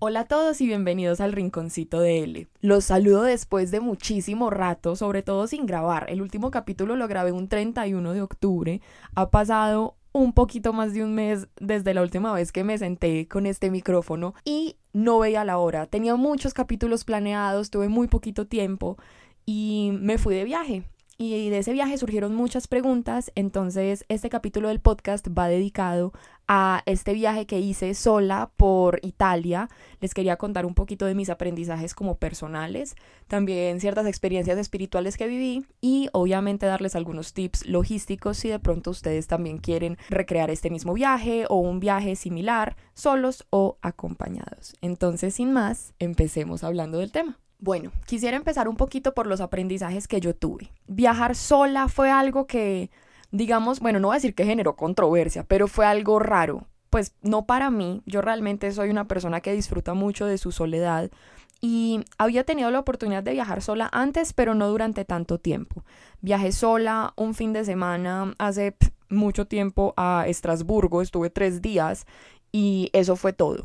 Hola a todos y bienvenidos al Rinconcito de L. Los saludo después de muchísimo rato, sobre todo sin grabar. El último capítulo lo grabé un 31 de octubre. Ha pasado un poquito más de un mes desde la última vez que me senté con este micrófono y no veía la hora. Tenía muchos capítulos planeados, tuve muy poquito tiempo y me fui de viaje y de ese viaje surgieron muchas preguntas, entonces este capítulo del podcast va dedicado a este viaje que hice sola por Italia. Les quería contar un poquito de mis aprendizajes como personales, también ciertas experiencias espirituales que viví y obviamente darles algunos tips logísticos si de pronto ustedes también quieren recrear este mismo viaje o un viaje similar, solos o acompañados. Entonces, sin más, empecemos hablando del tema. Bueno, quisiera empezar un poquito por los aprendizajes que yo tuve. Viajar sola fue algo que, digamos, bueno, no voy a decir que generó controversia, pero fue algo raro. Pues no para mí, yo realmente soy una persona que disfruta mucho de su soledad y había tenido la oportunidad de viajar sola antes, pero no durante tanto tiempo. Viajé sola un fin de semana hace mucho tiempo a Estrasburgo, estuve tres días y eso fue todo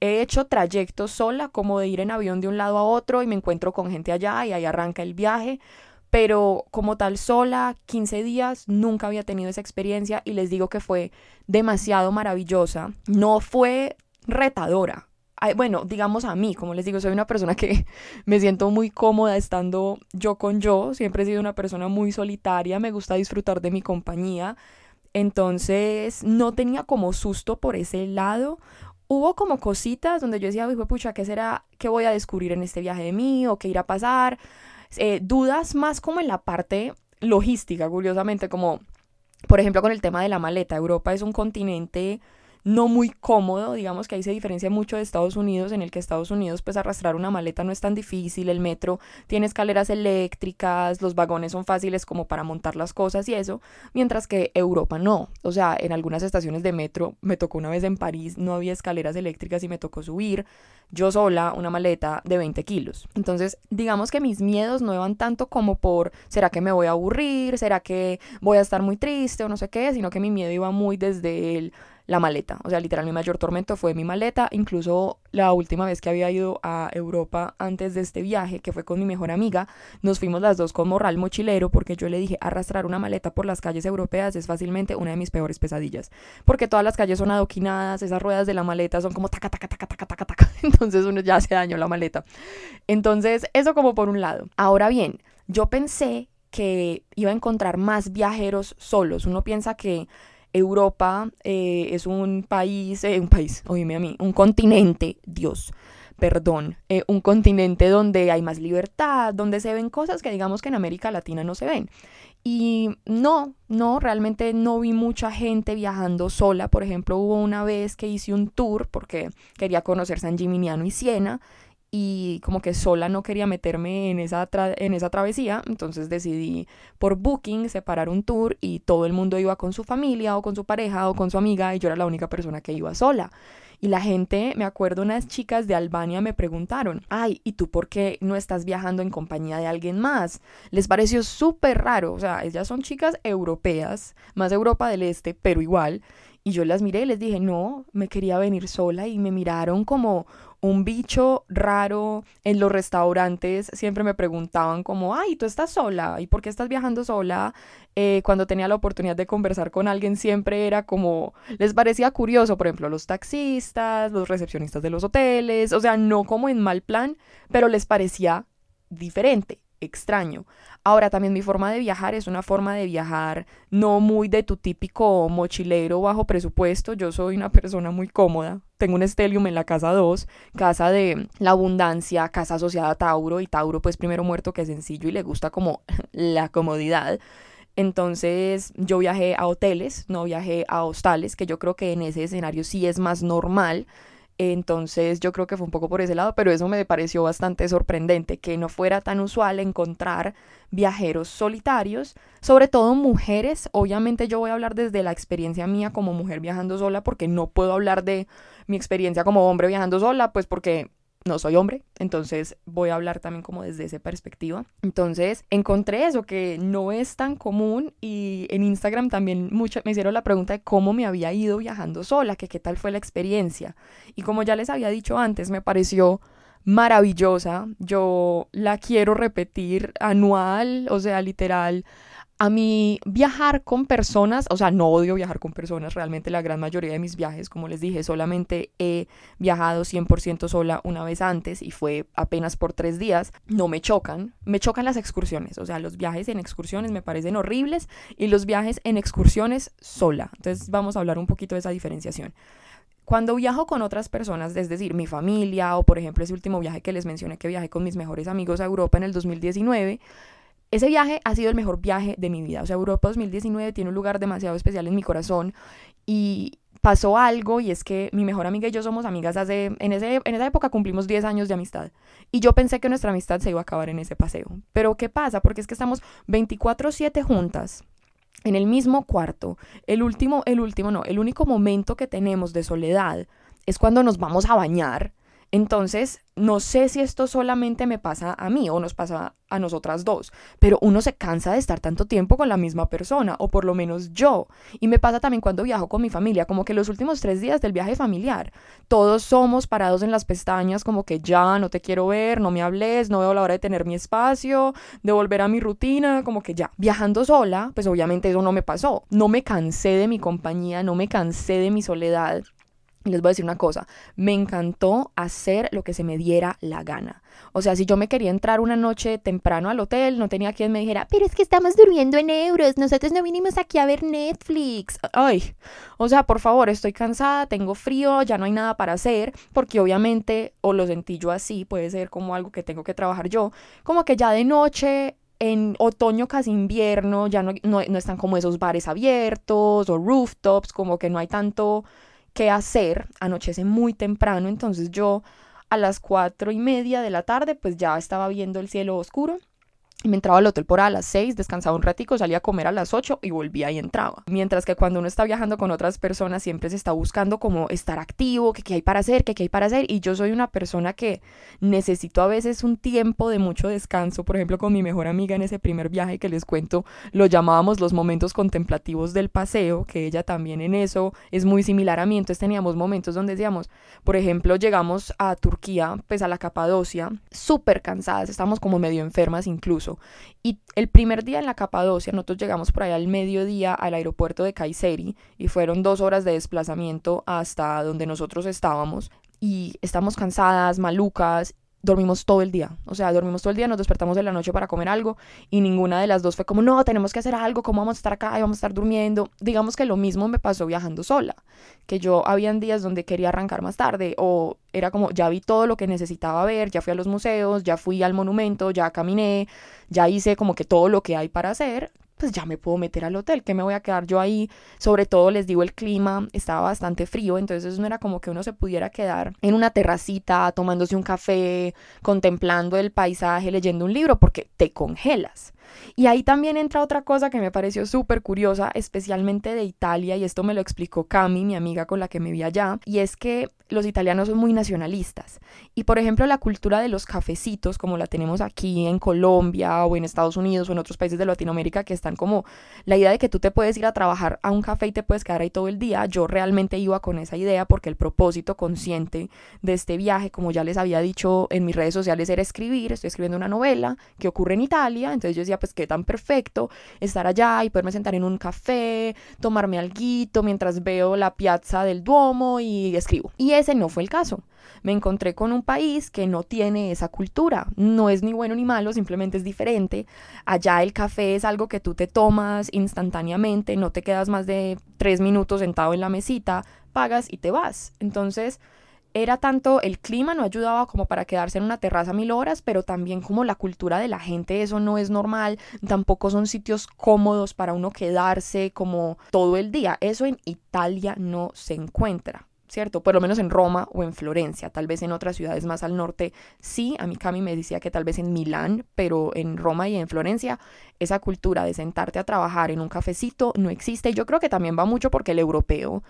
he hecho trayectos sola, como de ir en avión de un lado a otro y me encuentro con gente allá y ahí arranca el viaje, pero como tal sola, 15 días, nunca había tenido esa experiencia y les digo que fue demasiado maravillosa. No fue retadora. Bueno, digamos a mí, como les digo, soy una persona que me siento muy cómoda estando yo con yo, siempre he sido una persona muy solitaria, me gusta disfrutar de mi compañía, entonces no tenía como susto por ese lado hubo como cositas donde yo decía, hijo pucha, ¿qué será? ¿Qué voy a descubrir en este viaje de mí? ¿O qué irá a pasar? Eh, dudas más como en la parte logística, curiosamente, como por ejemplo con el tema de la maleta. Europa es un continente no muy cómodo, digamos que ahí se diferencia mucho de Estados Unidos, en el que Estados Unidos pues arrastrar una maleta no es tan difícil, el metro tiene escaleras eléctricas, los vagones son fáciles como para montar las cosas y eso, mientras que Europa no, o sea, en algunas estaciones de metro, me tocó una vez en París, no había escaleras eléctricas y me tocó subir yo sola una maleta de 20 kilos. Entonces, digamos que mis miedos no iban tanto como por, ¿será que me voy a aburrir? ¿Será que voy a estar muy triste o no sé qué? Sino que mi miedo iba muy desde el la maleta. O sea, literal, mi mayor tormento fue mi maleta. Incluso la última vez que había ido a Europa antes de este viaje, que fue con mi mejor amiga, nos fuimos las dos con morral mochilero porque yo le dije, arrastrar una maleta por las calles europeas es fácilmente una de mis peores pesadillas. Porque todas las calles son adoquinadas, esas ruedas de la maleta son como taca, taca, taca, taca, taca, taca. Entonces uno ya se dañó la maleta. Entonces, eso como por un lado. Ahora bien, yo pensé que iba a encontrar más viajeros solos. Uno piensa que Europa eh, es un país, eh, un país, oíme a mí, un continente, Dios, perdón, eh, un continente donde hay más libertad, donde se ven cosas que digamos que en América Latina no se ven. Y no, no, realmente no vi mucha gente viajando sola. Por ejemplo, hubo una vez que hice un tour porque quería conocer San Gimignano y Siena y como que sola no quería meterme en esa, en esa travesía, entonces decidí por Booking separar un tour y todo el mundo iba con su familia o con su pareja o con su amiga y yo era la única persona que iba sola. Y la gente, me acuerdo, unas chicas de Albania me preguntaron, ay, ¿y tú por qué no estás viajando en compañía de alguien más? Les pareció súper raro, o sea, ellas son chicas europeas, más Europa del Este, pero igual. Y yo las miré y les dije, no, me quería venir sola y me miraron como un bicho raro en los restaurantes. Siempre me preguntaban como, ay, ¿tú estás sola? ¿Y por qué estás viajando sola? Eh, cuando tenía la oportunidad de conversar con alguien siempre era como, les parecía curioso, por ejemplo, los taxistas, los recepcionistas de los hoteles, o sea, no como en mal plan, pero les parecía diferente extraño. Ahora también mi forma de viajar es una forma de viajar no muy de tu típico mochilero bajo presupuesto. Yo soy una persona muy cómoda. Tengo un Stelium en la casa 2, casa de la abundancia, casa asociada a Tauro y Tauro pues primero muerto que es sencillo y le gusta como la comodidad. Entonces yo viajé a hoteles, no viajé a hostales, que yo creo que en ese escenario sí es más normal entonces yo creo que fue un poco por ese lado, pero eso me pareció bastante sorprendente, que no fuera tan usual encontrar viajeros solitarios, sobre todo mujeres. Obviamente yo voy a hablar desde la experiencia mía como mujer viajando sola, porque no puedo hablar de mi experiencia como hombre viajando sola, pues porque no soy hombre, entonces voy a hablar también como desde esa perspectiva. Entonces encontré eso que no es tan común y en Instagram también mucho, me hicieron la pregunta de cómo me había ido viajando sola, que qué tal fue la experiencia. Y como ya les había dicho antes, me pareció maravillosa. Yo la quiero repetir anual, o sea, literal a mí viajar con personas, o sea, no odio viajar con personas, realmente la gran mayoría de mis viajes, como les dije, solamente he viajado 100% sola una vez antes y fue apenas por tres días, no me chocan, me chocan las excursiones, o sea, los viajes en excursiones me parecen horribles y los viajes en excursiones sola. Entonces vamos a hablar un poquito de esa diferenciación. Cuando viajo con otras personas, es decir, mi familia o por ejemplo ese último viaje que les mencioné que viajé con mis mejores amigos a Europa en el 2019, ese viaje ha sido el mejor viaje de mi vida. O sea, Europa 2019 tiene un lugar demasiado especial en mi corazón y pasó algo y es que mi mejor amiga y yo somos amigas hace, en, ese, en esa época cumplimos 10 años de amistad y yo pensé que nuestra amistad se iba a acabar en ese paseo. Pero ¿qué pasa? Porque es que estamos 24/7 juntas en el mismo cuarto. El último, el último no, el único momento que tenemos de soledad es cuando nos vamos a bañar entonces, no sé si esto solamente me pasa a mí o nos pasa a nosotras dos, pero uno se cansa de estar tanto tiempo con la misma persona, o por lo menos yo. Y me pasa también cuando viajo con mi familia, como que los últimos tres días del viaje familiar, todos somos parados en las pestañas, como que ya no te quiero ver, no me hables, no veo la hora de tener mi espacio, de volver a mi rutina, como que ya. Viajando sola, pues obviamente eso no me pasó. No me cansé de mi compañía, no me cansé de mi soledad. Les voy a decir una cosa, me encantó hacer lo que se me diera la gana. O sea, si yo me quería entrar una noche temprano al hotel, no tenía quien me dijera, pero es que estamos durmiendo en euros, nosotros no vinimos aquí a ver Netflix. Ay, o sea, por favor, estoy cansada, tengo frío, ya no hay nada para hacer, porque obviamente, o lo sentí yo así, puede ser como algo que tengo que trabajar yo, como que ya de noche en otoño casi invierno ya no, no, no, están como esos bares abiertos o rooftops, como que no hay tanto qué hacer, anochece muy temprano, entonces yo a las cuatro y media de la tarde pues ya estaba viendo el cielo oscuro me entraba al hotel por a las 6, descansaba un ratico, salía a comer a las 8 y volvía y entraba. Mientras que cuando uno está viajando con otras personas siempre se está buscando como estar activo, que qué hay para hacer, que qué hay para hacer. Y yo soy una persona que necesito a veces un tiempo de mucho descanso. Por ejemplo, con mi mejor amiga en ese primer viaje que les cuento, lo llamábamos los momentos contemplativos del paseo, que ella también en eso es muy similar a mí. Entonces teníamos momentos donde decíamos, por ejemplo, llegamos a Turquía, pues a la Capadocia, súper cansadas, estábamos como medio enfermas incluso y el primer día en la Capadocia, nosotros llegamos por ahí al mediodía al aeropuerto de Kayseri y fueron dos horas de desplazamiento hasta donde nosotros estábamos. Y estamos cansadas, malucas, dormimos todo el día. O sea, dormimos todo el día, nos despertamos de la noche para comer algo y ninguna de las dos fue como, no, tenemos que hacer algo, ¿cómo vamos a estar acá y vamos a estar durmiendo? Digamos que lo mismo me pasó viajando sola, que yo habían días donde quería arrancar más tarde o era como, ya vi todo lo que necesitaba ver, ya fui a los museos, ya fui al monumento, ya caminé, ya hice como que todo lo que hay para hacer, pues ya me puedo meter al hotel, que me voy a quedar yo ahí. Sobre todo les digo, el clima estaba bastante frío, entonces no era como que uno se pudiera quedar en una terracita tomándose un café, contemplando el paisaje, leyendo un libro, porque te congelas. Y ahí también entra otra cosa que me pareció súper curiosa, especialmente de Italia, y esto me lo explicó Cami, mi amiga con la que me vi allá, y es que los italianos son muy nacionalistas. Y por ejemplo, la cultura de los cafecitos, como la tenemos aquí en Colombia o en Estados Unidos o en otros países de Latinoamérica, que están como la idea de que tú te puedes ir a trabajar a un café y te puedes quedar ahí todo el día. Yo realmente iba con esa idea porque el propósito consciente de este viaje, como ya les había dicho en mis redes sociales, era escribir. Estoy escribiendo una novela que ocurre en Italia. Entonces yo decía, pues qué tan perfecto estar allá y poderme sentar en un café, tomarme alguito mientras veo la piazza del Duomo y escribo. Y ese no fue el caso. Me encontré con un país que no tiene esa cultura. No es ni bueno ni malo, simplemente es diferente. Allá el café es algo que tú te tomas instantáneamente, no te quedas más de tres minutos sentado en la mesita, pagas y te vas. Entonces, era tanto el clima no ayudaba como para quedarse en una terraza mil horas, pero también como la cultura de la gente, eso no es normal, tampoco son sitios cómodos para uno quedarse como todo el día, eso en Italia no se encuentra. ¿cierto? Por lo menos en Roma o en Florencia, tal vez en otras ciudades más al norte, sí, a mí Cami me decía que tal vez en Milán, pero en Roma y en Florencia esa cultura de sentarte a trabajar en un cafecito no existe. Yo creo que también va mucho porque el europeo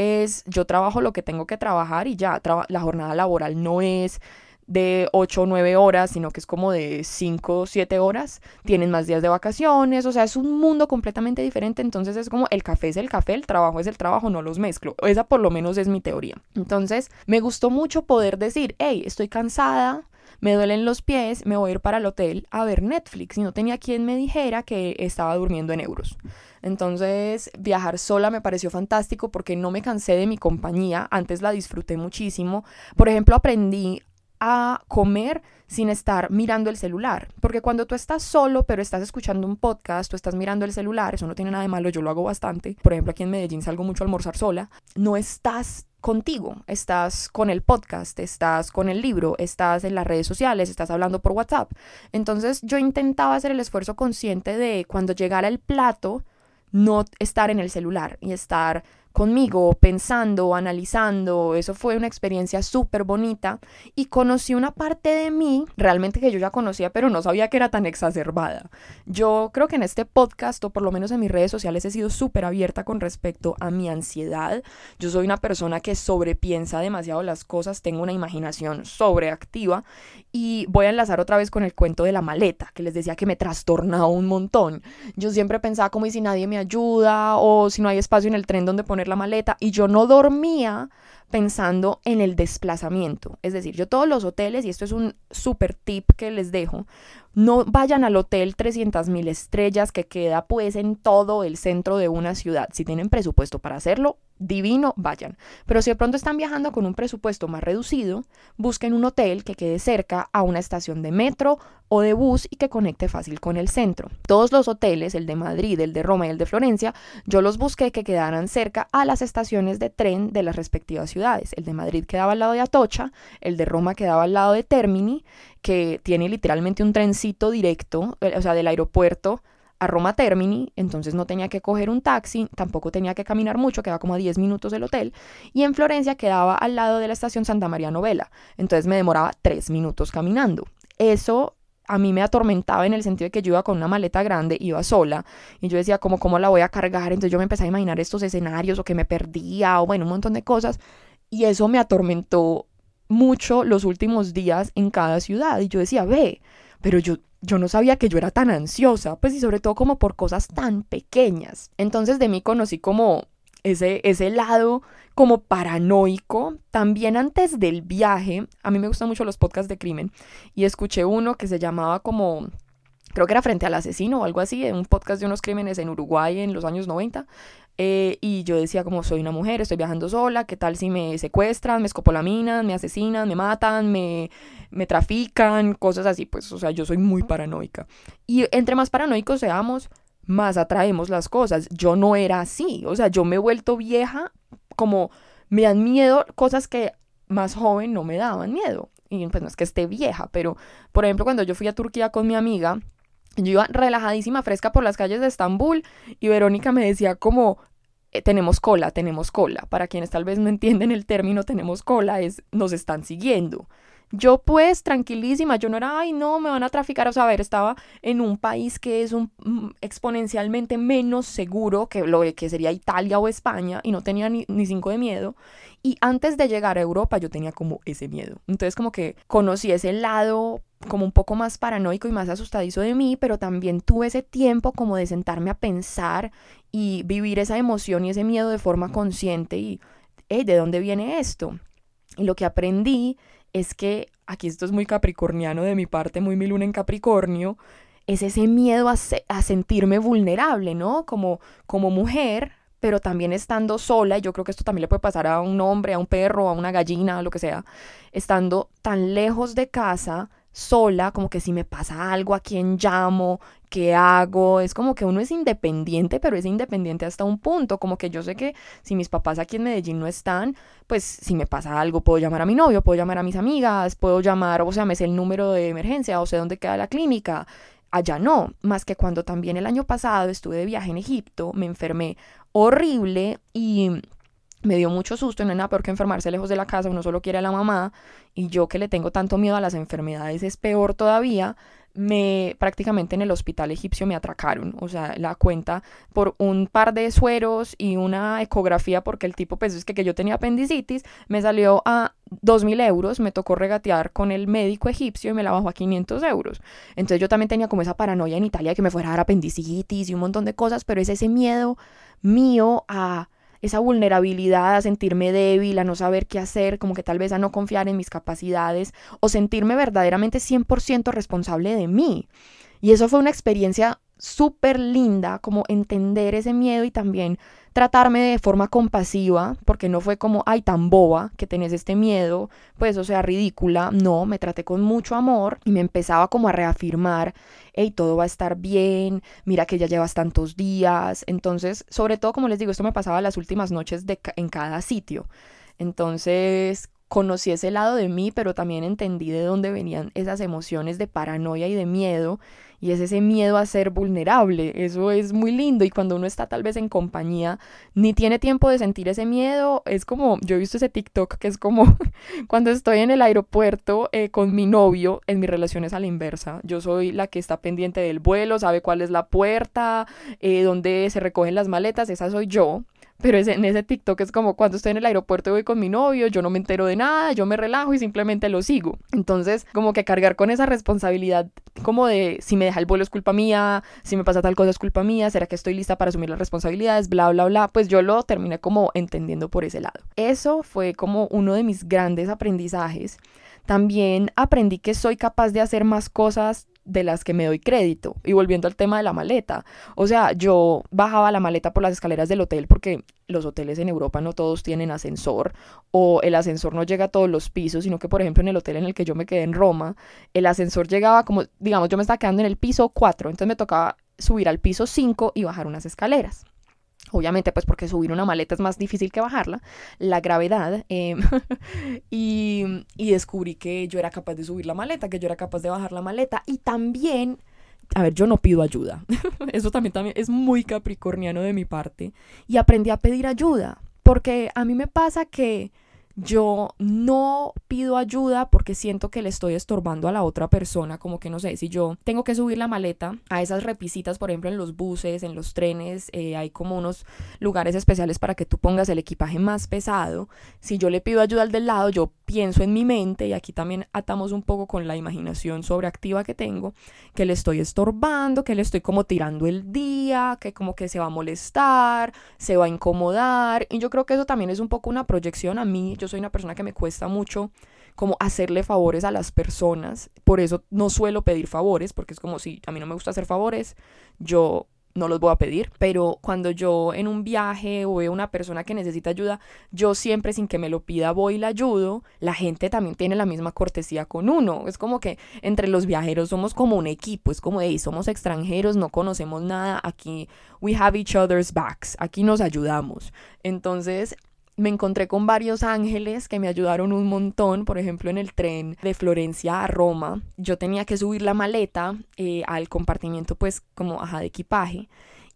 es yo trabajo lo que tengo que trabajar y ya, la jornada laboral no es de 8 o 9 horas, sino que es como de 5 o 7 horas. Tienen más días de vacaciones, o sea, es un mundo completamente diferente. Entonces es como el café es el café, el trabajo es el trabajo, no los mezclo. Esa por lo menos es mi teoría. Entonces me gustó mucho poder decir, hey, estoy cansada, me duelen los pies, me voy a ir para el hotel a ver Netflix y no tenía quien me dijera que estaba durmiendo en euros. Entonces, viajar sola me pareció fantástico porque no me cansé de mi compañía, antes la disfruté muchísimo. Por ejemplo, aprendí a comer sin estar mirando el celular. Porque cuando tú estás solo, pero estás escuchando un podcast, tú estás mirando el celular, eso no tiene nada de malo, yo lo hago bastante. Por ejemplo, aquí en Medellín salgo mucho a almorzar sola. No estás contigo, estás con el podcast, estás con el libro, estás en las redes sociales, estás hablando por WhatsApp. Entonces yo intentaba hacer el esfuerzo consciente de cuando llegara el plato, no estar en el celular y estar conmigo, pensando, analizando. Eso fue una experiencia súper bonita y conocí una parte de mí realmente que yo ya conocía, pero no sabía que era tan exacerbada. Yo creo que en este podcast, o por lo menos en mis redes sociales, he sido súper abierta con respecto a mi ansiedad. Yo soy una persona que sobrepiensa demasiado las cosas, tengo una imaginación sobreactiva y voy a enlazar otra vez con el cuento de la maleta, que les decía que me trastornaba un montón. Yo siempre pensaba como y si nadie me ayuda o si no hay espacio en el tren donde poner la maleta y yo no dormía pensando en el desplazamiento. Es decir, yo todos los hoteles, y esto es un super tip que les dejo, no vayan al hotel 300.000 estrellas que queda pues en todo el centro de una ciudad. Si tienen presupuesto para hacerlo, divino, vayan. Pero si de pronto están viajando con un presupuesto más reducido, busquen un hotel que quede cerca a una estación de metro o de bus y que conecte fácil con el centro. Todos los hoteles, el de Madrid, el de Roma y el de Florencia, yo los busqué que quedaran cerca a las estaciones de tren de las respectivas ciudades. El de Madrid quedaba al lado de Atocha, el de Roma quedaba al lado de Termini, que tiene literalmente un trencito directo, eh, o sea, del aeropuerto a Roma Termini, entonces no tenía que coger un taxi, tampoco tenía que caminar mucho, quedaba como a 10 minutos del hotel, y en Florencia quedaba al lado de la estación Santa María Novela, entonces me demoraba 3 minutos caminando. Eso a mí me atormentaba en el sentido de que yo iba con una maleta grande, iba sola, y yo decía, ¿cómo, cómo la voy a cargar? Entonces yo me empecé a imaginar estos escenarios, o que me perdía, o bueno, un montón de cosas, y eso me atormentó mucho los últimos días en cada ciudad, y yo decía, ve, pero yo yo no sabía que yo era tan ansiosa, pues y sobre todo como por cosas tan pequeñas. Entonces de mí conocí como ese, ese lado como paranoico. También antes del viaje, a mí me gustan mucho los podcasts de crimen y escuché uno que se llamaba como creo que era frente al asesino o algo así, un podcast de unos crímenes en Uruguay en los años 90. Eh, y yo decía como soy una mujer, estoy viajando sola, ¿qué tal si me secuestran, me escopolaminan, me asesinan, me matan, me, me trafican, cosas así? Pues, o sea, yo soy muy paranoica. Y entre más paranoicos seamos, más atraemos las cosas. Yo no era así, o sea, yo me he vuelto vieja como me dan miedo cosas que más joven no me daban miedo. Y pues no es que esté vieja, pero por ejemplo cuando yo fui a Turquía con mi amiga, yo iba relajadísima, fresca por las calles de Estambul y Verónica me decía como, eh, tenemos cola, tenemos cola. Para quienes tal vez no entienden el término tenemos cola, es nos están siguiendo. Yo pues tranquilísima, yo no era, ay no, me van a traficar, o sea, a ver, estaba en un país que es un, mm, exponencialmente menos seguro que lo que sería Italia o España y no tenía ni, ni cinco de miedo. Y antes de llegar a Europa yo tenía como ese miedo. Entonces como que conocí ese lado como un poco más paranoico y más asustadizo de mí, pero también tuve ese tiempo como de sentarme a pensar y vivir esa emoción y ese miedo de forma consciente y, ¿de dónde viene esto? Y lo que aprendí es que, aquí esto es muy capricorniano de mi parte, muy mi luna en Capricornio, es ese miedo a, sentirme vulnerable, ¿no? Como, como mujer, pero también estando sola, y yo creo que esto también le puede pasar a un hombre, a un perro, a una gallina, lo que sea, estando tan lejos de casa, sola, como que si me pasa algo, a quién llamo, qué hago, es como que uno es independiente, pero es independiente hasta un punto, como que yo sé que si mis papás aquí en Medellín no están, pues si me pasa algo, puedo llamar a mi novio, puedo llamar a mis amigas, puedo llamar, o sea, me sé el número de emergencia, o sé dónde queda la clínica. Allá no, más que cuando también el año pasado estuve de viaje en Egipto, me enfermé horrible y me dio mucho susto, no hay nada peor que enfermarse lejos de la casa, uno solo quiere a la mamá y yo que le tengo tanto miedo a las enfermedades es peor todavía, me prácticamente en el hospital egipcio me atracaron, o sea, la cuenta por un par de sueros y una ecografía porque el tipo pues es que, que yo tenía apendicitis, me salió a dos mil euros, me tocó regatear con el médico egipcio y me la bajó a 500 euros. Entonces yo también tenía como esa paranoia en Italia de que me fuera a dar apendicitis y un montón de cosas, pero es ese miedo mío a esa vulnerabilidad, a sentirme débil, a no saber qué hacer, como que tal vez a no confiar en mis capacidades o sentirme verdaderamente 100% responsable de mí. Y eso fue una experiencia súper linda, como entender ese miedo y también tratarme de forma compasiva, porque no fue como, ay, tan boba que tenés este miedo, pues o sea, ridícula, no, me traté con mucho amor y me empezaba como a reafirmar, hey, todo va a estar bien, mira que ya llevas tantos días, entonces, sobre todo, como les digo, esto me pasaba las últimas noches de en cada sitio, entonces conocí ese lado de mí, pero también entendí de dónde venían esas emociones de paranoia y de miedo y es ese miedo a ser vulnerable. Eso es muy lindo y cuando uno está tal vez en compañía ni tiene tiempo de sentir ese miedo, es como, yo he visto ese TikTok que es como cuando estoy en el aeropuerto eh, con mi novio, en mis relaciones a la inversa. Yo soy la que está pendiente del vuelo, sabe cuál es la puerta, eh, dónde se recogen las maletas, esa soy yo. Pero en ese TikTok es como cuando estoy en el aeropuerto y voy con mi novio, yo no me entero de nada, yo me relajo y simplemente lo sigo. Entonces, como que cargar con esa responsabilidad, como de si me deja el vuelo es culpa mía, si me pasa tal cosa es culpa mía, será que estoy lista para asumir las responsabilidades, bla, bla, bla, pues yo lo terminé como entendiendo por ese lado. Eso fue como uno de mis grandes aprendizajes. También aprendí que soy capaz de hacer más cosas de las que me doy crédito. Y volviendo al tema de la maleta, o sea, yo bajaba la maleta por las escaleras del hotel porque los hoteles en Europa no todos tienen ascensor o el ascensor no llega a todos los pisos, sino que por ejemplo en el hotel en el que yo me quedé en Roma, el ascensor llegaba como, digamos, yo me estaba quedando en el piso 4, entonces me tocaba subir al piso 5 y bajar unas escaleras. Obviamente, pues porque subir una maleta es más difícil que bajarla, la gravedad, em, y, y descubrí que yo era capaz de subir la maleta, que yo era capaz de bajar la maleta, y también a ver, yo no pido ayuda. Eso también, también es muy capricorniano de mi parte. Y aprendí a pedir ayuda. Porque a mí me pasa que yo no pido ayuda porque siento que le estoy estorbando a la otra persona, como que no sé, si yo tengo que subir la maleta a esas repisitas, por ejemplo, en los buses, en los trenes, eh, hay como unos lugares especiales para que tú pongas el equipaje más pesado. Si yo le pido ayuda al del lado, yo pienso en mi mente, y aquí también atamos un poco con la imaginación sobreactiva que tengo, que le estoy estorbando, que le estoy como tirando el día, que como que se va a molestar, se va a incomodar, y yo creo que eso también es un poco una proyección a mí, yo soy una persona que me cuesta mucho como hacerle favores a las personas. Por eso no suelo pedir favores, porque es como si a mí no me gusta hacer favores, yo no los voy a pedir, pero cuando yo en un viaje o veo una persona que necesita ayuda, yo siempre sin que me lo pida voy y la ayudo, la gente también tiene la misma cortesía con uno, es como que entre los viajeros somos como un equipo, es como, hey, somos extranjeros, no conocemos nada, aquí we have each other's backs, aquí nos ayudamos, entonces me encontré con varios ángeles que me ayudaron un montón, por ejemplo en el tren de Florencia a Roma, yo tenía que subir la maleta eh, al compartimiento pues como ajá de equipaje.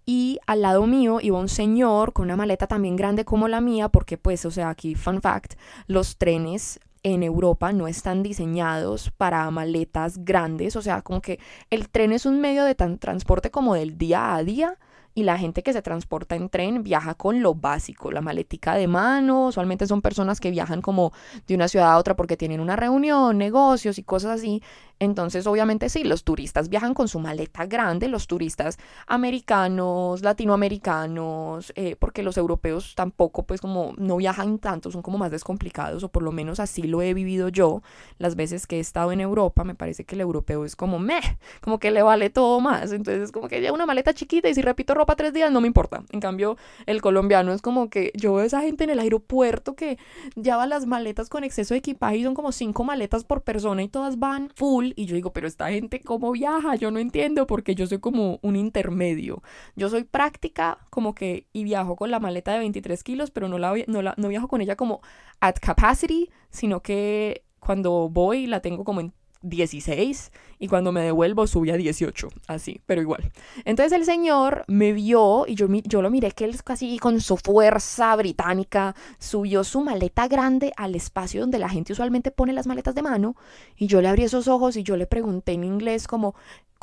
Y al lado mío iba un señor con una maleta también grande como la mía porque pues o sea aquí fun fact, los trenes en Europa no están diseñados para maletas grandes, o sea, como que el tren es un medio de transporte como del día a día, y la gente que se transporta en tren viaja con lo básico, la maletica de mano, usualmente son personas que viajan como de una ciudad a otra porque tienen una reunión, negocios y cosas así, entonces, obviamente sí, los turistas viajan con su maleta grande, los turistas americanos, latinoamericanos, eh, porque los europeos tampoco, pues como no viajan tanto, son como más descomplicados, o por lo menos así lo he vivido yo las veces que he estado en Europa, me parece que el europeo es como meh, como que le vale todo más, entonces es como que lleva una maleta chiquita y si repito ropa tres días no me importa, en cambio el colombiano es como que yo veo esa gente en el aeropuerto que lleva las maletas con exceso de equipaje y son como cinco maletas por persona y todas van full. Y yo digo, pero esta gente cómo viaja, yo no entiendo porque yo soy como un intermedio. Yo soy práctica como que y viajo con la maleta de 23 kilos, pero no, la, no, la, no viajo con ella como at capacity, sino que cuando voy la tengo como en 16 y cuando me devuelvo subí a 18, así, pero igual. Entonces el señor me vio y yo, yo lo miré que él casi con su fuerza británica subió su maleta grande al espacio donde la gente usualmente pone las maletas de mano y yo le abrí esos ojos y yo le pregunté en inglés como,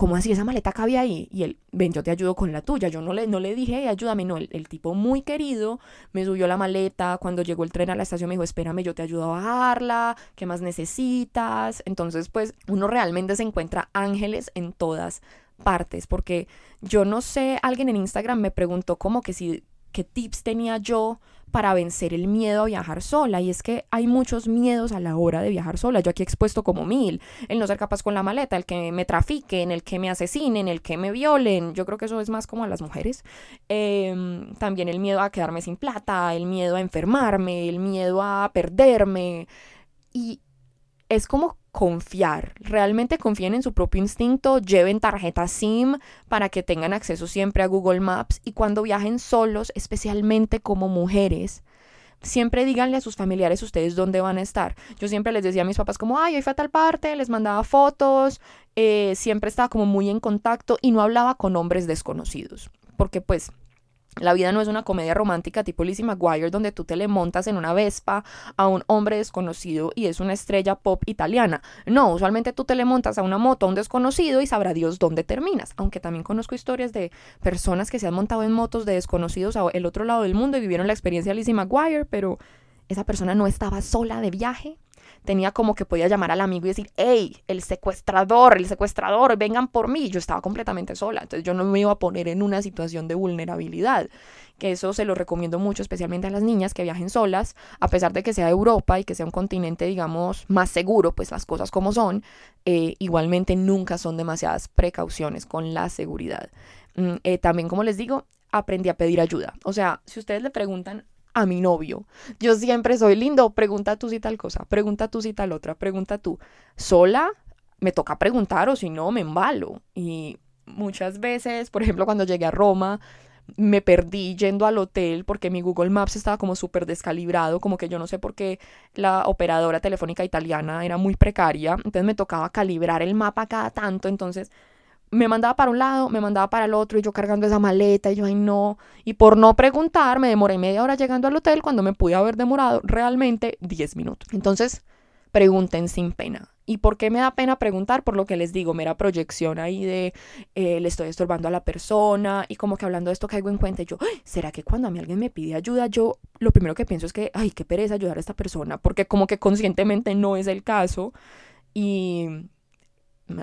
¿cómo así esa maleta cabía ahí? Y él, ven, yo te ayudo con la tuya. Yo no le, no le dije, ayúdame, no. El, tipo muy querido me subió la maleta. Cuando llegó el tren a la estación me dijo, espérame, yo te ayudo a bajarla. ¿Qué más necesitas? Entonces, pues, uno realmente se encuentra ángeles en todas partes. Porque yo no sé, alguien en Instagram me preguntó como que si, qué tips tenía yo para vencer el miedo a viajar sola. Y es que hay muchos miedos a la hora de viajar sola. Yo aquí he expuesto como mil. El no ser capaz con la maleta, el que me trafiquen, el que me asesinen, el que me violen. Yo creo que eso es más como a las mujeres. Em, también el miedo a quedarme sin plata, el miedo a enfermarme, el miedo a perderme. Y es como confiar. Realmente confíen en su propio instinto, lleven tarjeta SIM para que tengan acceso siempre a Google Maps y cuando viajen solos, especialmente como mujeres, siempre díganle a sus familiares ustedes dónde van a estar. Yo siempre les decía a mis papás como, ay, hoy fue a tal parte, les mandaba fotos, eh, siempre estaba como muy en contacto y no hablaba con hombres desconocidos, porque pues la vida no es una comedia romántica tipo Lizzie McGuire donde tú te le montas en una Vespa a un hombre desconocido y es una estrella pop italiana. No, usualmente tú te le montas a una moto a un desconocido y sabrá Dios dónde terminas. Aunque también conozco historias de personas que se han montado en motos de desconocidos al otro lado del mundo y vivieron la experiencia de Lizzie McGuire, pero esa persona no estaba sola de viaje tenía como que podía llamar al amigo y decir, hey, el secuestrador, el secuestrador, vengan por mí. Yo estaba completamente sola, entonces yo no me iba a poner en una situación de vulnerabilidad, que eso se lo recomiendo mucho, especialmente a las niñas que viajen solas, a pesar de que sea Europa y que sea un continente, digamos, más seguro, pues las cosas como son, eh, igualmente nunca son demasiadas precauciones con la seguridad. Mm, eh, también, como les digo, aprendí a pedir ayuda. O sea, si ustedes le preguntan a mi novio. Yo siempre soy lindo, pregunta tú si tal cosa, pregunta tú si tal otra, pregunta tú. Sola me toca preguntar o si no me embalo. Y muchas veces, por ejemplo, cuando llegué a Roma, me perdí yendo al hotel porque mi Google Maps estaba como súper descalibrado, como que yo no sé por qué la operadora telefónica italiana era muy precaria, entonces me tocaba calibrar el mapa cada tanto, entonces me mandaba para un lado, me mandaba para el otro y yo cargando esa maleta y yo, ay no. Y por no preguntar, me demoré media hora llegando al hotel cuando me pude haber demorado realmente 10 minutos. Entonces, pregunten sin pena. ¿Y por qué me da pena preguntar? Por lo que les digo, mera proyección ahí de eh, le estoy estorbando a la persona y como que hablando de esto caigo en cuenta y yo, ¿será que cuando a mí alguien me pide ayuda, yo lo primero que pienso es que, ay, qué pereza ayudar a esta persona? Porque como que conscientemente no es el caso y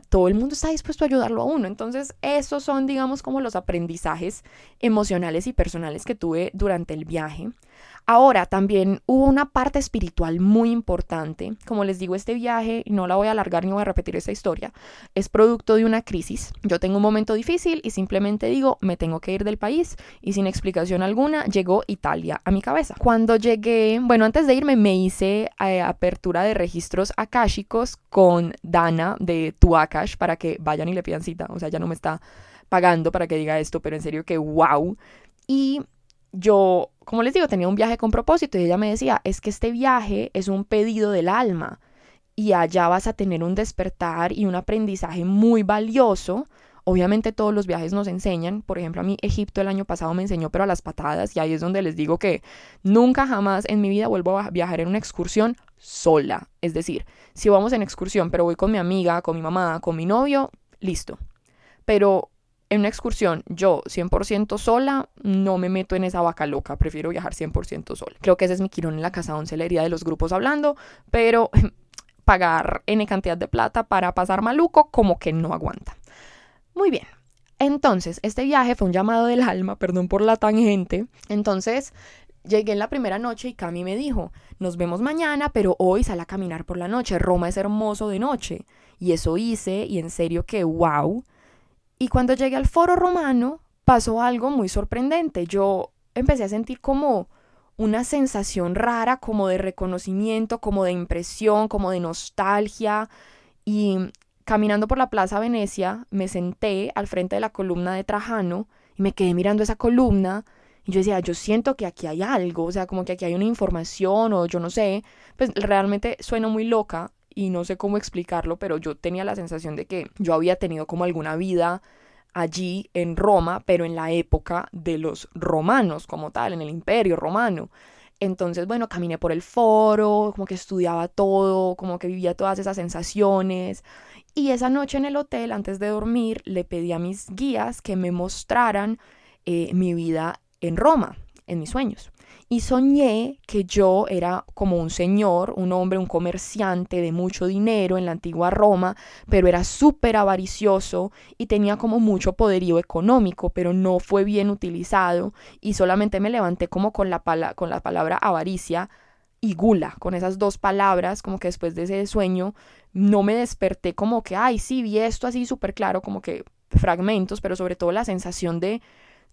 todo el mundo está dispuesto a ayudarlo a uno. Entonces, esos son, digamos, como los aprendizajes emocionales y personales que tuve durante el viaje. Ahora, también hubo una parte espiritual muy importante. Como les digo, este viaje, no la voy a alargar ni voy a repetir esta historia, es producto de una crisis. Yo tengo un momento difícil y simplemente digo, me tengo que ir del país y sin explicación alguna llegó Italia a mi cabeza. Cuando llegué, bueno, antes de irme me hice eh, apertura de registros akáshicos con Dana de Tuakash para que vayan y le pidan cita. O sea, ya no me está pagando para que diga esto, pero en serio que wow. Y yo, como les digo, tenía un viaje con propósito y ella me decía, es que este viaje es un pedido del alma y allá vas a tener un despertar y un aprendizaje muy valioso. Obviamente todos los viajes nos enseñan, por ejemplo a mí Egipto el año pasado me enseñó pero a las patadas y ahí es donde les digo que nunca jamás en mi vida vuelvo a viajar en una excursión sola. Es decir, si vamos en excursión pero voy con mi amiga, con mi mamá, con mi novio, listo. Pero en una excursión, yo 100% sola, no me meto en esa vaca loca, prefiero viajar 100% sola. Creo que ese es mi quirón en la casa de oncelería de los grupos hablando, pero pagar N cantidad de plata para pasar maluco, como que no aguanta. Muy bien. Entonces, este viaje fue un llamado del alma, perdón por la tangente. Entonces, llegué en la primera noche y Cami me dijo, nos vemos mañana, pero hoy sal a caminar por la noche. Roma es hermoso de noche. Y eso hice, y en serio que wow y cuando llegué al foro romano, pasó algo muy sorprendente. Yo empecé a sentir como una sensación rara, como de reconocimiento, como de impresión, como de nostalgia. Y caminando por la Plaza Venecia, me senté al frente de la columna de Trajano y me quedé mirando esa columna. Y yo decía, yo siento que aquí hay algo, o sea, como que aquí hay una información o yo no sé, pues realmente sueno muy loca y no sé cómo explicarlo, pero yo tenía la sensación de que yo había tenido como alguna vida allí en Roma, pero en la época de los romanos como tal, en el imperio romano. Entonces, bueno, caminé por el foro, como que estudiaba todo, como que vivía todas esas sensaciones. Y esa noche en el hotel, antes de dormir, le pedí a mis guías que me mostraran eh, mi vida en Roma, en mis sueños. Y soñé que yo era como un señor, un hombre, un comerciante de mucho dinero en la antigua Roma, pero era súper avaricioso y tenía como mucho poderío económico, pero no fue bien utilizado y solamente me levanté como con la, con la palabra avaricia y gula, con esas dos palabras, como que después de ese sueño no me desperté como que, ay, sí, vi esto así súper claro, como que fragmentos, pero sobre todo la sensación de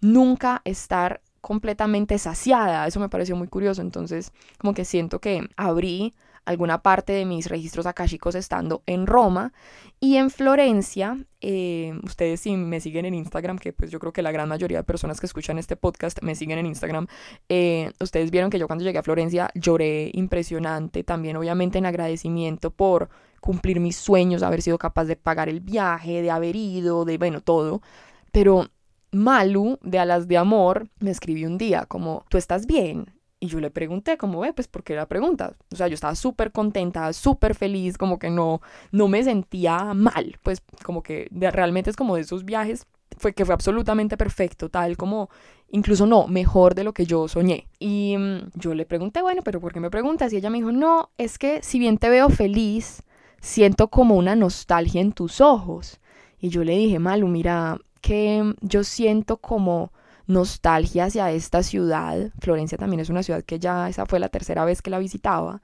nunca estar completamente saciada. Eso me pareció muy curioso. Entonces, como que siento que abrí alguna parte de mis registros akashicos estando en Roma y en Florencia. Eh, ustedes si me siguen en Instagram, que pues yo creo que la gran mayoría de personas que escuchan este podcast me siguen en Instagram, eh, ustedes vieron que yo cuando llegué a Florencia lloré impresionante, también obviamente en agradecimiento por cumplir mis sueños, haber sido capaz de pagar el viaje, de haber ido, de bueno, todo. Pero Malu de Alas de Amor me escribió un día como, ¿tú estás bien? Y yo le pregunté, como ve, pues, ¿por qué la pregunta? O sea, yo estaba súper contenta, súper feliz, como que no, no me sentía mal, pues, como que realmente es como de esos viajes, fue que fue absolutamente perfecto, tal como, incluso no, mejor de lo que yo soñé. Y mm, yo le pregunté, bueno, pero ¿por qué me preguntas? Y ella me dijo, no, es que si bien te veo feliz, siento como una nostalgia en tus ojos. Y yo le dije, Malu, mira, que yo siento como nostalgia hacia esta ciudad. Florencia también es una ciudad que ya esa fue la tercera vez que la visitaba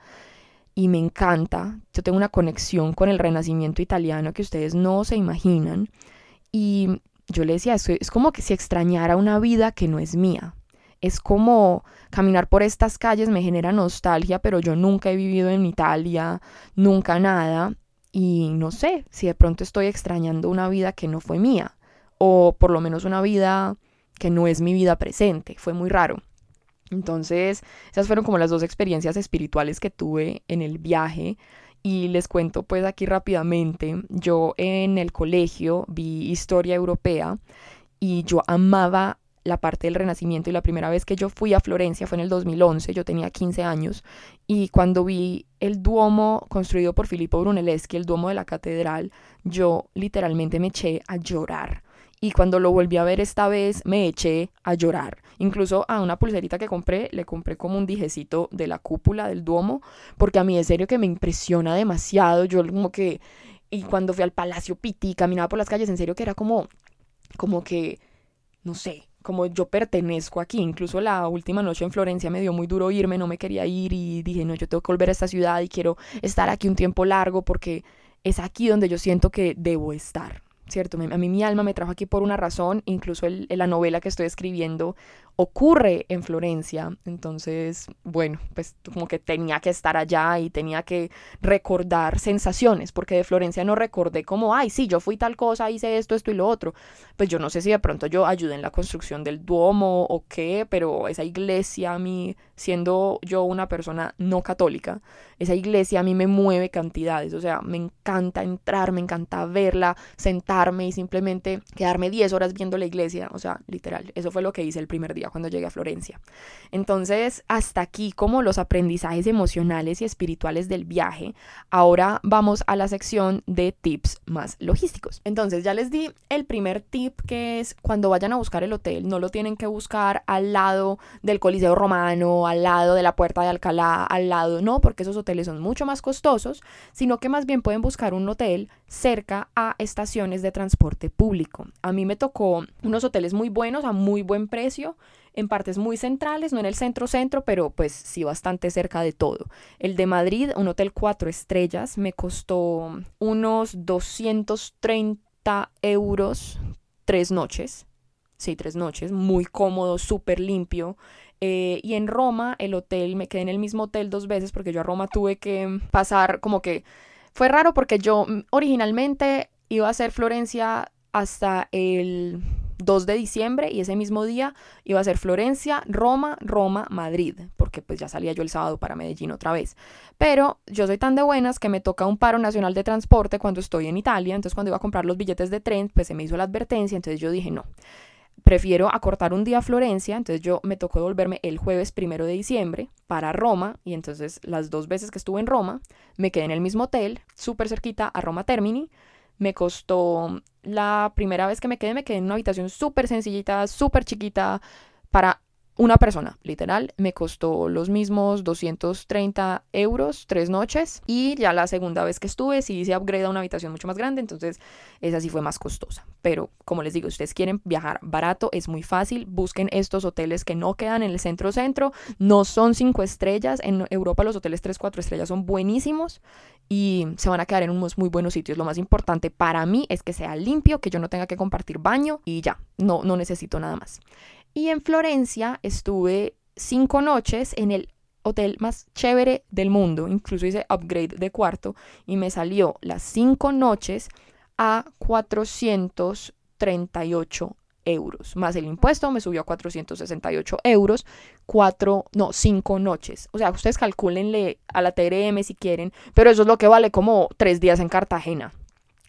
y me encanta. Yo tengo una conexión con el renacimiento italiano que ustedes no se imaginan y yo le decía, es como que si extrañara una vida que no es mía. Es como caminar por estas calles me genera nostalgia, pero yo nunca he vivido en Italia, nunca nada. Y no sé si de pronto estoy extrañando una vida que no fue mía o por lo menos una vida que no es mi vida presente. Fue muy raro. Entonces, esas fueron como las dos experiencias espirituales que tuve en el viaje. Y les cuento pues aquí rápidamente, yo en el colegio vi historia europea y yo amaba la parte del Renacimiento y la primera vez que yo fui a Florencia fue en el 2011, yo tenía 15 años y cuando vi el Duomo construido por Filippo Brunelleschi, el Duomo de la Catedral, yo literalmente me eché a llorar y cuando lo volví a ver esta vez me eché a llorar. Incluso a una pulserita que compré, le compré como un dijecito de la cúpula del Duomo, porque a mí es serio que me impresiona demasiado. Yo como que, y cuando fui al Palacio Pitti, caminaba por las calles, en serio que era como, como que, no sé, como yo pertenezco aquí. Incluso la última noche en Florencia me dio muy duro irme, no me quería ir y dije, no, yo tengo que volver a esta ciudad y quiero estar aquí un tiempo largo porque es aquí donde yo siento que debo estar. ¿Cierto? A mí mi alma me trajo aquí por una razón, incluso la novela que estoy escribiendo ocurre en Florencia, entonces, bueno, pues como que tenía que estar allá y tenía que recordar sensaciones, porque de Florencia no recordé como, ay, sí, yo fui tal cosa, hice esto, esto y lo otro, pues yo no sé si de pronto yo ayudé en la construcción del Duomo o qué, pero esa iglesia a mí, siendo yo una persona no católica, esa iglesia a mí me mueve cantidades, o sea, me encanta entrar, me encanta verla, sentarme y simplemente quedarme 10 horas viendo la iglesia, o sea, literal, eso fue lo que hice el primer día cuando llegué a Florencia. Entonces, hasta aquí como los aprendizajes emocionales y espirituales del viaje. Ahora vamos a la sección de tips más logísticos. Entonces, ya les di el primer tip que es cuando vayan a buscar el hotel, no lo tienen que buscar al lado del Coliseo Romano, al lado de la Puerta de Alcalá, al lado, no, porque esos hoteles son mucho más costosos, sino que más bien pueden buscar un hotel cerca a estaciones de transporte público. A mí me tocó unos hoteles muy buenos a muy buen precio en partes muy centrales, no en el centro-centro, pero pues sí bastante cerca de todo. El de Madrid, un hotel cuatro estrellas, me costó unos 230 euros tres noches. Sí, tres noches, muy cómodo, súper limpio. Eh, y en Roma, el hotel, me quedé en el mismo hotel dos veces porque yo a Roma tuve que pasar como que... Fue raro porque yo mm, originalmente iba a hacer Florencia hasta el 2 de diciembre y ese mismo día iba a ser Florencia, Roma, Roma, Madrid, porque pues ya salía yo el sábado para Medellín otra vez. Pero yo soy tan de buenas que me toca un paro nacional de transporte cuando estoy en Italia, entonces cuando iba a comprar los billetes de tren, pues se me hizo la advertencia, entonces yo dije no prefiero acortar un día a Florencia, entonces yo me tocó devolverme el jueves primero de diciembre para Roma y entonces las dos veces que estuve en Roma me quedé en el mismo hotel, súper cerquita a Roma Termini. Me costó la primera vez que me quedé, me quedé en una habitación súper sencillita, súper chiquita para una persona, literal, me costó los mismos 230 euros tres noches y ya la segunda vez que estuve sí hice upgrade a una habitación mucho más grande, entonces esa sí fue más costosa. Pero como les digo, si ustedes quieren viajar barato, es muy fácil, busquen estos hoteles que no quedan en el centro-centro, no son cinco estrellas, en Europa los hoteles 3, 4 estrellas son buenísimos y se van a quedar en unos muy buenos sitios. Lo más importante para mí es que sea limpio, que yo no tenga que compartir baño y ya, no, no necesito nada más. Y en Florencia estuve cinco noches en el hotel más chévere del mundo, incluso hice upgrade de cuarto y me salió las cinco noches a 438 euros, más el impuesto me subió a 468 euros, cuatro, no, cinco noches. O sea, ustedes calculenle a la TRM si quieren, pero eso es lo que vale como tres días en Cartagena.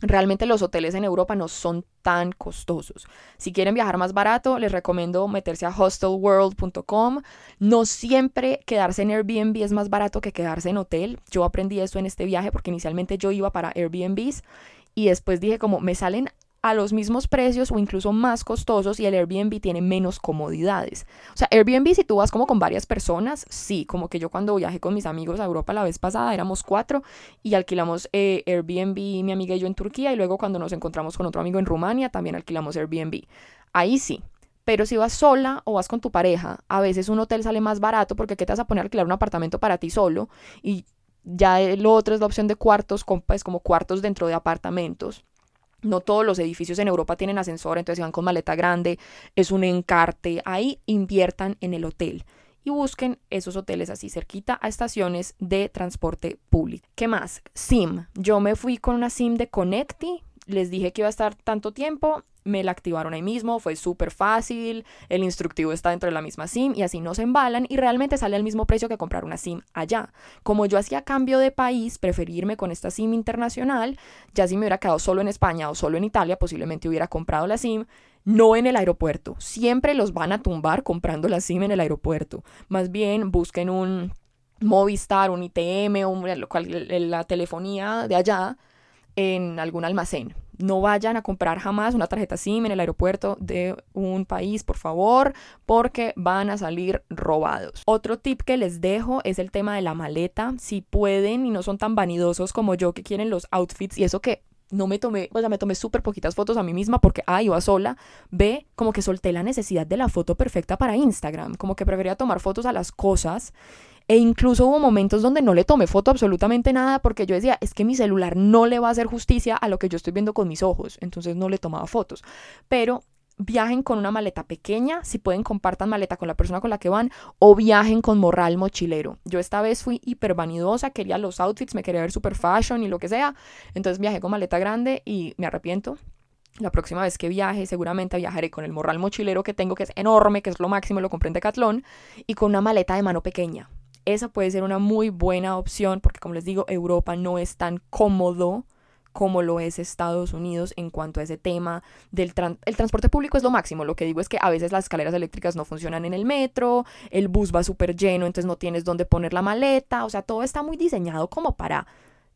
Realmente los hoteles en Europa no son tan costosos. Si quieren viajar más barato, les recomiendo meterse a hostelworld.com. No siempre quedarse en Airbnb es más barato que quedarse en hotel. Yo aprendí eso en este viaje porque inicialmente yo iba para Airbnbs y después dije como me salen a los mismos precios o incluso más costosos y el Airbnb tiene menos comodidades. O sea, Airbnb si tú vas como con varias personas, sí, como que yo cuando viajé con mis amigos a Europa la vez pasada éramos cuatro y alquilamos eh, Airbnb mi amiga y yo en Turquía y luego cuando nos encontramos con otro amigo en Rumania también alquilamos Airbnb. Ahí sí, pero si vas sola o vas con tu pareja, a veces un hotel sale más barato porque ¿qué te vas a poner a alquilar un apartamento para ti solo? Y ya lo otro es la opción de cuartos, pues como cuartos dentro de apartamentos. No todos los edificios en Europa tienen ascensor, entonces si van con maleta grande, es un encarte. Ahí inviertan en el hotel y busquen esos hoteles así cerquita a estaciones de transporte público. ¿Qué más? SIM. Yo me fui con una SIM de Connecti. Les dije que iba a estar tanto tiempo me la activaron ahí mismo, fue súper fácil, el instructivo está dentro de la misma SIM y así no se embalan y realmente sale al mismo precio que comprar una SIM allá. Como yo hacía cambio de país, preferirme con esta SIM internacional, ya si me hubiera quedado solo en España o solo en Italia, posiblemente hubiera comprado la SIM, no en el aeropuerto. Siempre los van a tumbar comprando la SIM en el aeropuerto. Más bien busquen un Movistar, un ITM, o la telefonía de allá en algún almacén no vayan a comprar jamás una tarjeta SIM en el aeropuerto de un país, por favor, porque van a salir robados. Otro tip que les dejo es el tema de la maleta. Si pueden y no son tan vanidosos como yo que quieren los outfits y eso que no me tomé, o sea, me tomé súper poquitas fotos a mí misma porque A, iba sola, B, como que solté la necesidad de la foto perfecta para Instagram, como que prefería tomar fotos a las cosas e incluso hubo momentos donde no le tomé foto absolutamente nada porque yo decía, es que mi celular no le va a hacer justicia a lo que yo estoy viendo con mis ojos, entonces no le tomaba fotos. Pero viajen con una maleta pequeña, si pueden compartan maleta con la persona con la que van o viajen con morral mochilero. Yo esta vez fui hiper vanidosa, quería los outfits, me quería ver super fashion y lo que sea, entonces viajé con maleta grande y me arrepiento. La próxima vez que viaje, seguramente viajaré con el morral mochilero que tengo, que es enorme, que es lo máximo, lo compré en Decathlon, y con una maleta de mano pequeña esa puede ser una muy buena opción porque como les digo, Europa no es tan cómodo como lo es Estados Unidos en cuanto a ese tema del el transporte público es lo máximo. Lo que digo es que a veces las escaleras eléctricas no funcionan en el metro, el bus va súper lleno, entonces no tienes dónde poner la maleta, o sea, todo está muy diseñado como para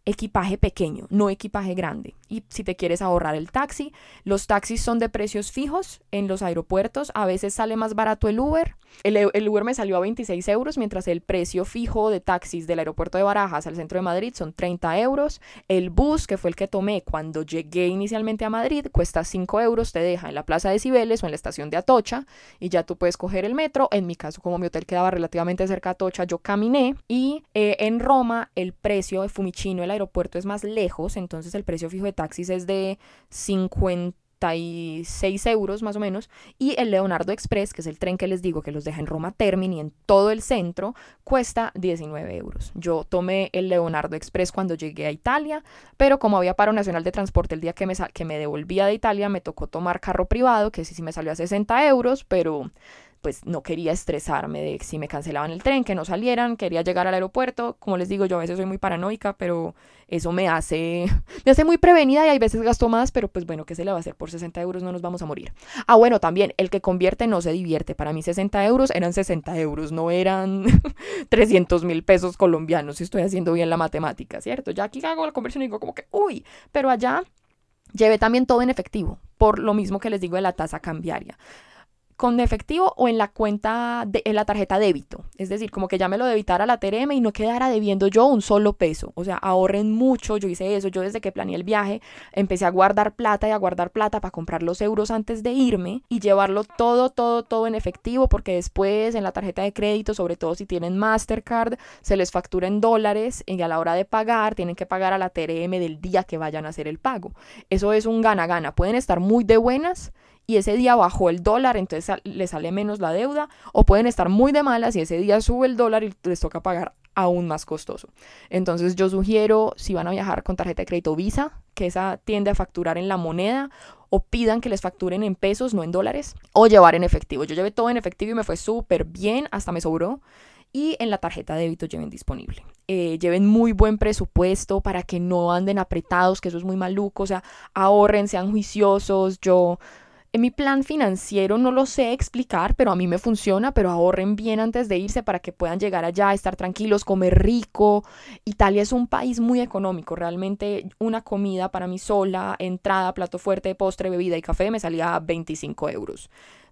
equipaje pequeño, no equipaje grande. Y si te quieres ahorrar el taxi, los taxis son de precios fijos en los aeropuertos. A veces sale más barato el Uber. El, Uber me salió a 26 euros, mientras el precio fijo de taxis del aeropuerto de Barajas al centro de Madrid son 30 euros. El bus, que fue el que tomé cuando llegué inicialmente a Madrid, cuesta 5 euros. Te deja en la plaza de Cibeles o en la estación de Atocha y ya tú puedes coger el metro. En mi caso, como mi hotel quedaba relativamente cerca de Atocha, yo caminé. Y eh, en Roma, el precio de Fumicino, el aeropuerto es más lejos, entonces el precio fijo de taxis es de 50 36 euros más o menos, y el Leonardo Express, que es el tren que les digo que los deja en Roma Termini, en todo el centro, cuesta 19 euros. Yo tomé el Leonardo Express cuando llegué a Italia, pero como había paro nacional de transporte el día que me, que me devolvía de Italia, me tocó tomar carro privado, que sí, sí me salió a 60 euros, pero pues no quería estresarme de si me cancelaban el tren, que no salieran, quería llegar al aeropuerto. Como les digo, yo a veces soy muy paranoica, pero eso me hace, me hace muy prevenida y hay veces gasto más, pero pues bueno, ¿qué se le va a hacer? Por 60 euros no nos vamos a morir. Ah, bueno, también, el que convierte no se divierte. Para mí 60 euros eran 60 euros, no eran 300 mil pesos colombianos, si estoy haciendo bien la matemática, ¿cierto? Ya aquí hago la conversión y digo como que, uy, pero allá llevé también todo en efectivo, por lo mismo que les digo de la tasa cambiaria con efectivo o en la cuenta de en la tarjeta débito. Es decir, como que ya me lo debitara la TRM y no quedara debiendo yo un solo peso. O sea, ahorren mucho. Yo hice eso. Yo desde que planeé el viaje empecé a guardar plata y a guardar plata para comprar los euros antes de irme y llevarlo todo, todo, todo en efectivo porque después en la tarjeta de crédito, sobre todo si tienen Mastercard, se les factura en dólares y a la hora de pagar tienen que pagar a la TRM del día que vayan a hacer el pago. Eso es un gana-gana. Pueden estar muy de buenas y ese día bajó el dólar, entonces le sale menos la deuda, o pueden estar muy de malas y ese día sube el dólar y les toca pagar aún más costoso. Entonces yo sugiero, si van a viajar con tarjeta de crédito Visa, que esa tiende a facturar en la moneda, o pidan que les facturen en pesos, no en dólares, o llevar en efectivo. Yo llevé todo en efectivo y me fue súper bien, hasta me sobró. Y en la tarjeta de débito lleven disponible. Eh, lleven muy buen presupuesto para que no anden apretados, que eso es muy maluco. O sea, ahorren, sean juiciosos. Yo en mi plan financiero no lo sé explicar, pero a mí me funciona, pero ahorren bien antes de irse para que puedan llegar allá, estar tranquilos, comer rico. Italia es un país muy económico, realmente una comida para mí sola, entrada, plato fuerte, postre, bebida y café me salía 25 euros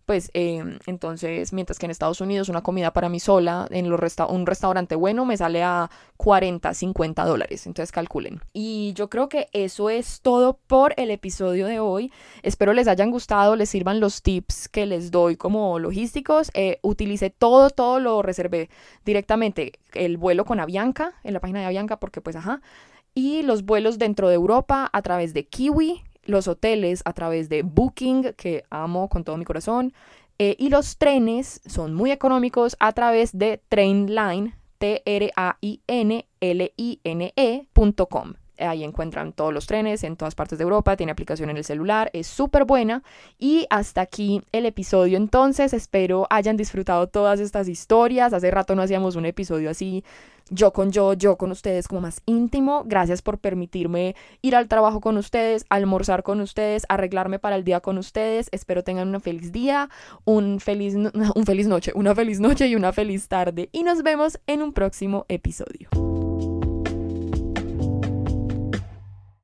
pues em, entonces, mientras que en Estados Unidos una comida para mí sola en un restaurante bueno me sale a 40, 50 dólares, entonces calculen. Y yo creo que eso es todo por el episodio de hoy. Espero les hayan gustado, les sirvan los tips que les doy como logísticos. Eh, utilicé todo, todo lo reservé directamente, el vuelo con Avianca, en la página de Avianca, porque pues ajá. Y los vuelos dentro de Europa a través de Kiwi, los hoteles a través de Booking, que amo con todo mi corazón, eh, y los trenes son muy económicos a través de Trainline, T-R-A-I-N-L-I-N-E.com. Ahí encuentran todos los trenes en todas partes de Europa, tiene aplicación en el celular, es súper buena. Y hasta aquí el episodio entonces, espero hayan disfrutado todas estas historias. Hace rato no hacíamos un episodio así yo con yo, yo con ustedes como más íntimo. Gracias por permitirme ir al trabajo con ustedes, almorzar con ustedes, arreglarme para el día con ustedes. Espero tengan un feliz día, un feliz, un feliz noche, una feliz noche y una feliz tarde. Y nos vemos en un próximo episodio.